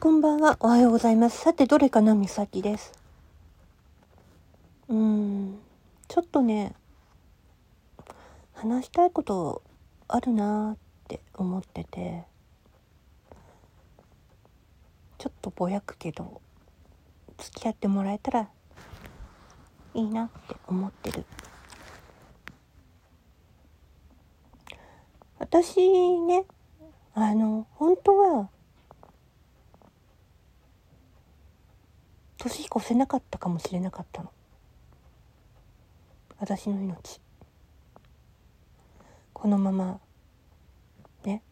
こんばんは。おはようございます。さて、どれかな？みさきです。うーん、ちょっとね、話したいことあるなーって思ってて、ちょっとぼやくけど、付き合ってもらえたらいいなって思ってる。私ね、あの、本当は、年越せなかったかもしれなかったの。私の命。このままね。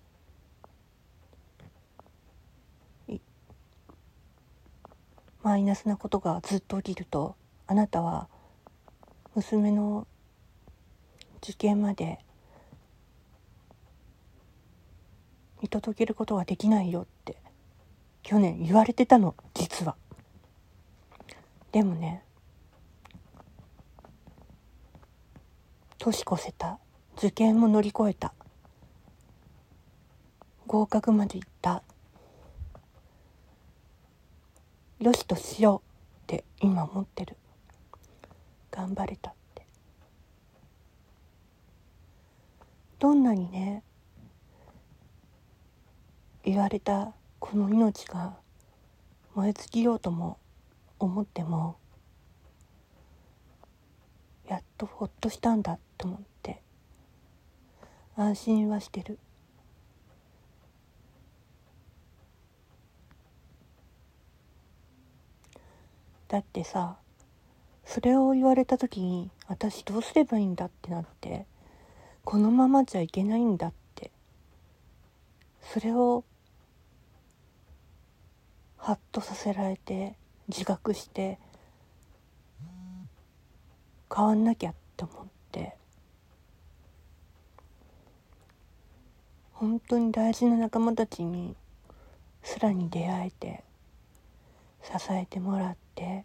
マイナスなことがずっと起きるとあなたは娘の受験まで見届けることができないよって去年言われてたの実は。でもね年越せた。受験も乗り越えた。合格まで行った。よしとしようって今思ってる。頑張れたって。どんなにね言われたこの命が燃え尽きようとも思ってもやっとほっとしたんだと思って安心はしてる。だってさそれを言われた時に私どうすればいいんだってなってこのままじゃいけないんだってそれをハッとさせられて自覚して変わんなきゃって思って本当に大事な仲間たちにすらに出会えて支えてもらって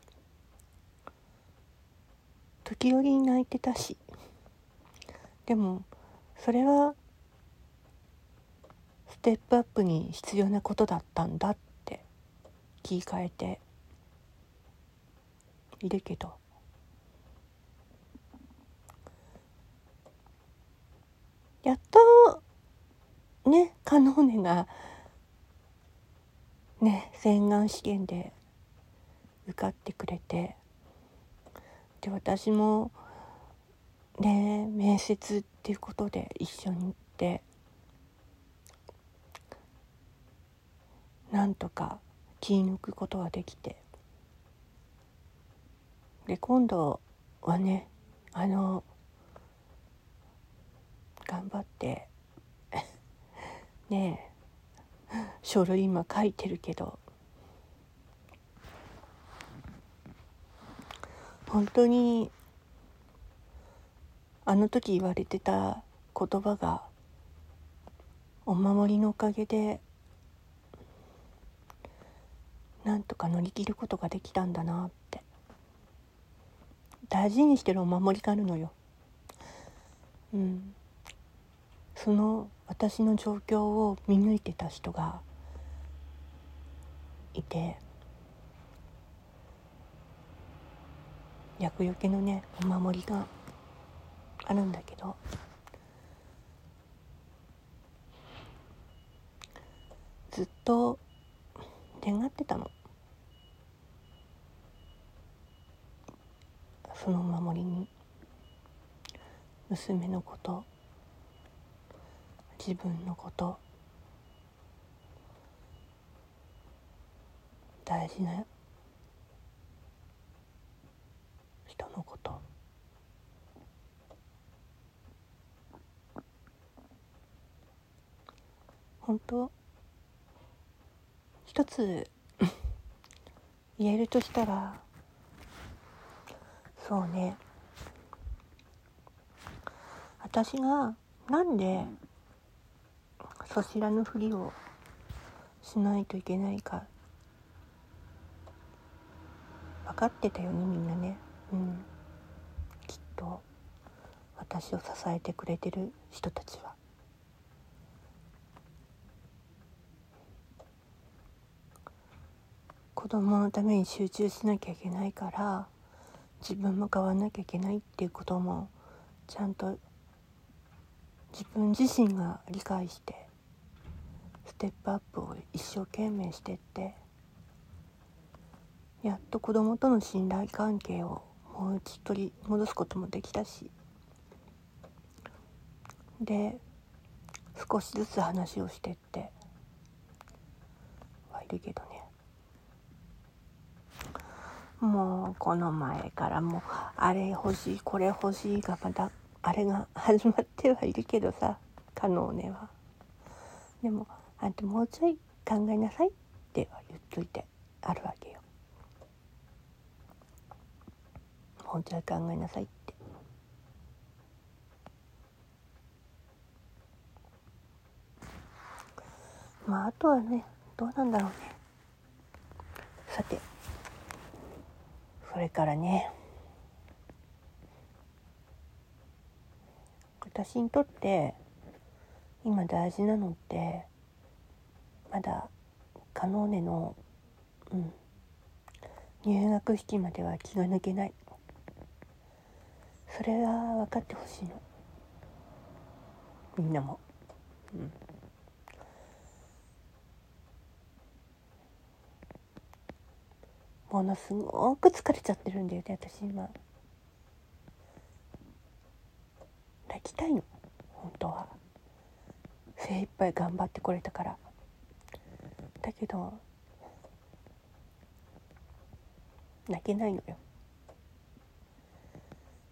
時折泣いてたしでもそれはステップアップに必要なことだったんだって切り替えているけどやっとねカノーネがね洗顔試験で受かってくれて。で私もね面接っていうことで一緒に行って。なんとか気抜くことができて。で今度はねあの頑張って ねえ書類今書いてるけど本当にあの時言われてた言葉がお守りのおかげでなんとか乗り切ることができたんだなって大事にしてるお守りがあるのよ。うん、その私の状況を見抜いてた人がいて厄除けのねお守りがあるんだけどずっと願ってたの。その守りに娘のこと自分のこと大事な人のこと。本当一つ 言えるとしたらそうね。私がなんでそちらのふりをしないといけないか。分かってたよねみんなね。うん。きっと私を支えてくれてる人たちは。子供のために集中しなきゃいけないから自分も変わんなきゃいけないっていうこともちゃんと自分自身が理解してステップアップを一生懸命してってやっと子供との信頼関係をもう一度取り戻すこともできたしで少しずつ話をしてってはいるけどね。もうこの前からもうあれ欲しいこれ欲しいがまたあれが始まってはいるけどさ可能ねは。でもあんたもうちょい考えなさいっては言っといてあるわけよ。もうちょい考えなさいって。まああとはねどうなんだろうね。さてそれからね。私にとって今大事なのってまだカノーネの、うん、入学式までは気が抜けない。それは分かってほしいの。みんなも、うん、ものすごく疲れちゃってるんだよね私今。泣きたいの。本当は。精一杯頑張ってこれたから。だけど泣けないのよ。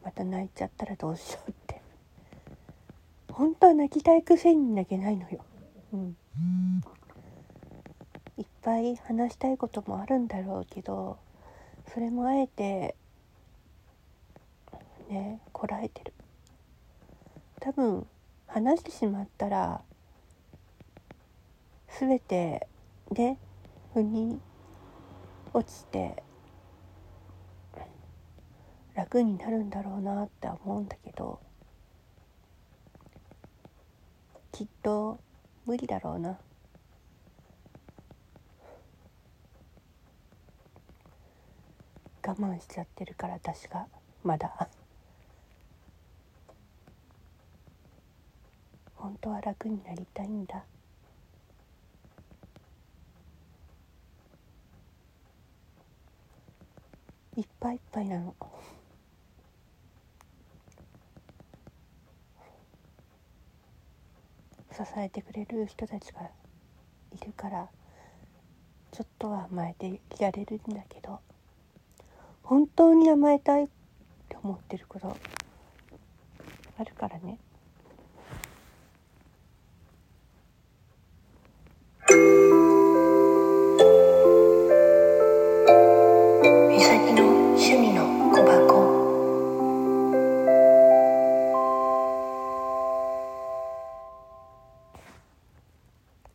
また泣いちゃったらどうしようって。本当は泣きたいくせに泣けないのよ。うん。ぱい話したいこともあるんだろうけどそれもあえてねこらえてる多分話してしまったら全てね腑に落ちて楽になるんだろうなって思うんだけどきっと無理だろうな。我慢しちゃってるから私が。まだ。本当は楽になりたいんだ。いっぱいいっぱいなの。支えてくれる人たちがいるからちょっとは甘えていられるんだけど。本当に甘えたいって思ってることあるからね。